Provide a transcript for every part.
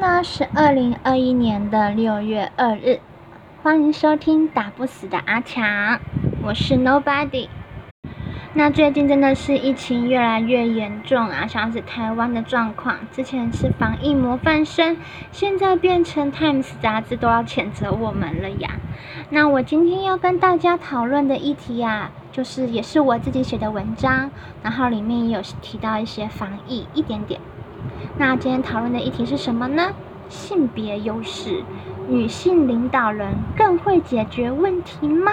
呢是二零二一年的六月二日，欢迎收听打不死的阿强，我是 Nobody。那最近真的是疫情越来越严重啊，像是台湾的状况，之前是防疫模范生，现在变成 Times 杂志都要谴责我们了呀。那我今天要跟大家讨论的议题啊，就是也是我自己写的文章，然后里面也有提到一些防疫一点点。那今天讨论的议题是什么呢？性别优势，女性领导人更会解决问题吗？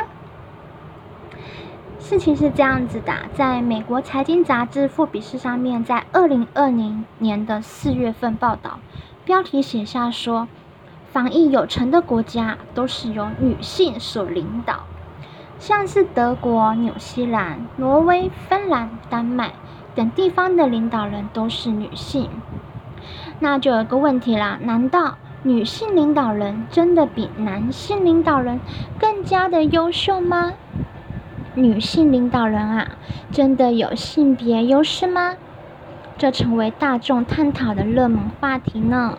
事情是这样子的，在美国财经杂志《富比士》上面，在二零二零年的四月份报道，标题写下说，防疫有成的国家都是由女性所领导，像是德国、纽西兰、挪威、芬兰、丹麦等地方的领导人都是女性。那就有个问题啦，难道女性领导人真的比男性领导人更加的优秀吗？女性领导人啊，真的有性别优势吗？这成为大众探讨的热门话题呢。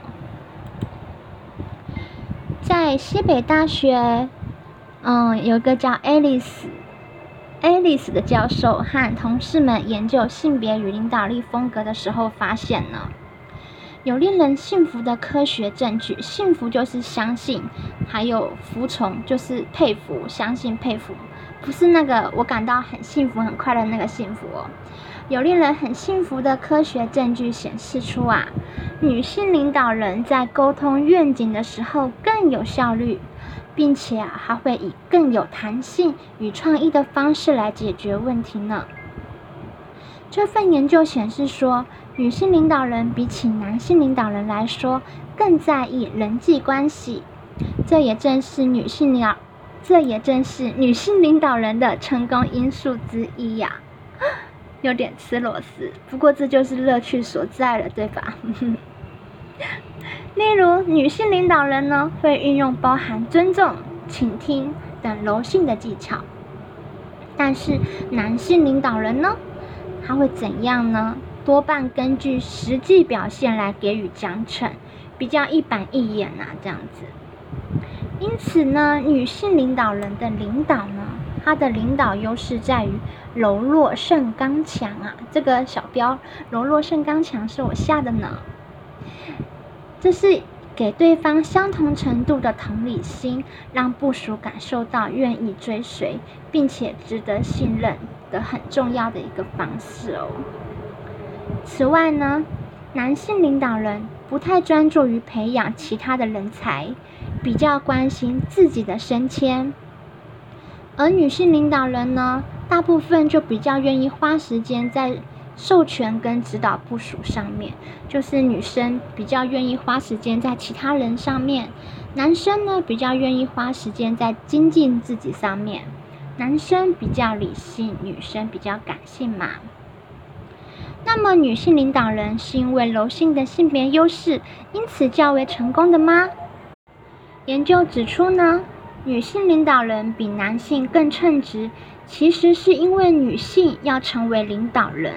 在西北大学，嗯，有个叫 Alice 的教授和同事们研究性别与领导力风格的时候，发现呢，有令人信服的科学证据。幸福就是相信，还有服从就是佩服，相信佩服。不是那个我感到很幸福、很快乐那个幸福哦，有令人很幸福的科学证据显示出啊，女性领导人在沟通愿景的时候更有效率，并且啊还会以更有弹性与创意的方式来解决问题呢。这份研究显示说，女性领导人比起男性领导人来说更在意人际关系，这也正是女性领导。这也正是女性领导人的成功因素之一呀，有点吃螺丝，不过这就是乐趣所在了，对吧？例如，女性领导人呢会运用包含尊重、倾听等柔性的技巧，但是男性领导人呢，他会怎样呢？多半根据实际表现来给予奖惩，比较一板一眼啊，这样子。因此呢，女性领导人的领导呢，她的领导优势在于柔弱胜刚强啊。这个小标“柔弱胜刚强”是我下的呢。这是给对方相同程度的同理心，让部属感受到愿意追随，并且值得信任的很重要的一个方式哦。此外呢，男性领导人不太专注于培养其他的人才。比较关心自己的升迁，而女性领导人呢，大部分就比较愿意花时间在授权跟指导部署上面，就是女生比较愿意花时间在其他人上面，男生呢比较愿意花时间在精进自己上面，男生比较理性，女生比较感性嘛。那么女性领导人是因为柔性的性别优势，因此较为成功的吗？研究指出呢，女性领导人比男性更称职，其实是因为女性要成为领导人，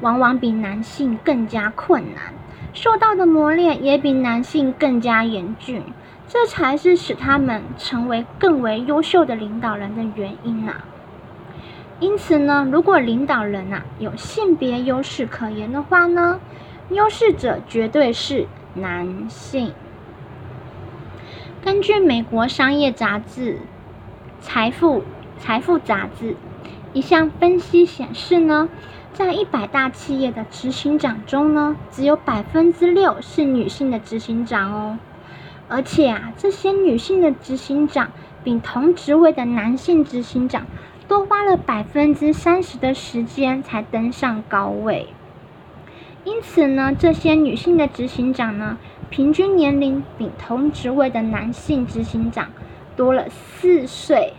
往往比男性更加困难，受到的磨练也比男性更加严峻，这才是使他们成为更为优秀的领导人的原因啊。因此呢，如果领导人啊有性别优势可言的话呢，优势者绝对是男性。根据美国商业杂志《财富财富》杂志一项分析显示呢，在一百大企业的执行长中呢，只有百分之六是女性的执行长哦。而且啊，这些女性的执行长比同职位的男性执行长多花了百分之三十的时间才登上高位。因此呢，这些女性的执行长呢。平均年龄比同职位的男性执行长多了四岁，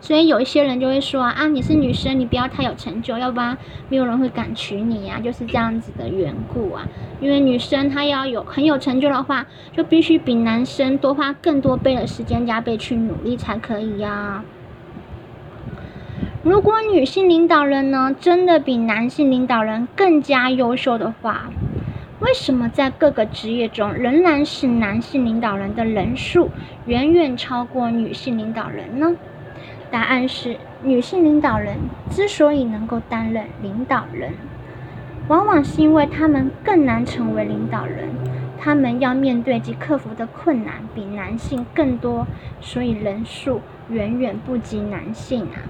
所以有一些人就会说啊，你是女生，你不要太有成就，要不然没有人会敢娶你呀，就是这样子的缘故啊。因为女生她要有很有成就的话，就必须比男生多花更多倍的时间加倍去努力才可以呀。如果女性领导人呢，真的比男性领导人更加优秀的话，为什么在各个职业中仍然是男性领导人的人数远远超过女性领导人呢？答案是，女性领导人之所以能够担任领导人，往往是因为她们更难成为领导人，她们要面对及克服的困难比男性更多，所以人数远远不及男性啊。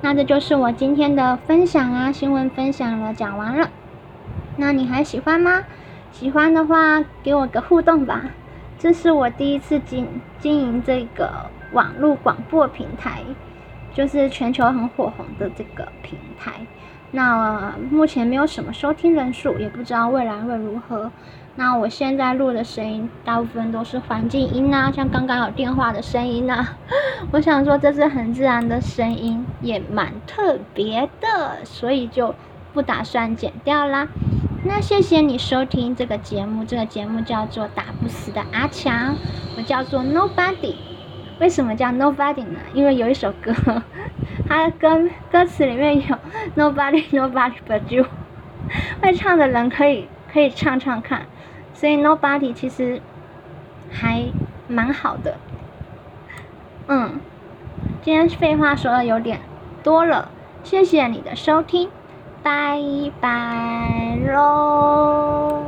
那这就是我今天的分享啊，新闻分享了，讲完了。那你还喜欢吗？喜欢的话，给我个互动吧。这是我第一次经经营这个网络广播平台，就是全球很火红的这个平台。那目前没有什么收听人数，也不知道未来会如何。那我现在录的声音大部分都是环境音啊，像刚刚有电话的声音啊。我想说这是很自然的声音，也蛮特别的，所以就不打算剪掉啦。那谢谢你收听这个节目，这个节目叫做《打不死的阿强》，我叫做 Nobody。为什么叫 Nobody 呢？因为有一首歌，它歌歌词里面有 Nobody Nobody but you，会唱的人可以可以唱唱看。所以 nobody 其实还蛮好的，嗯，今天废话说的有点多了，谢谢你的收听，拜拜喽。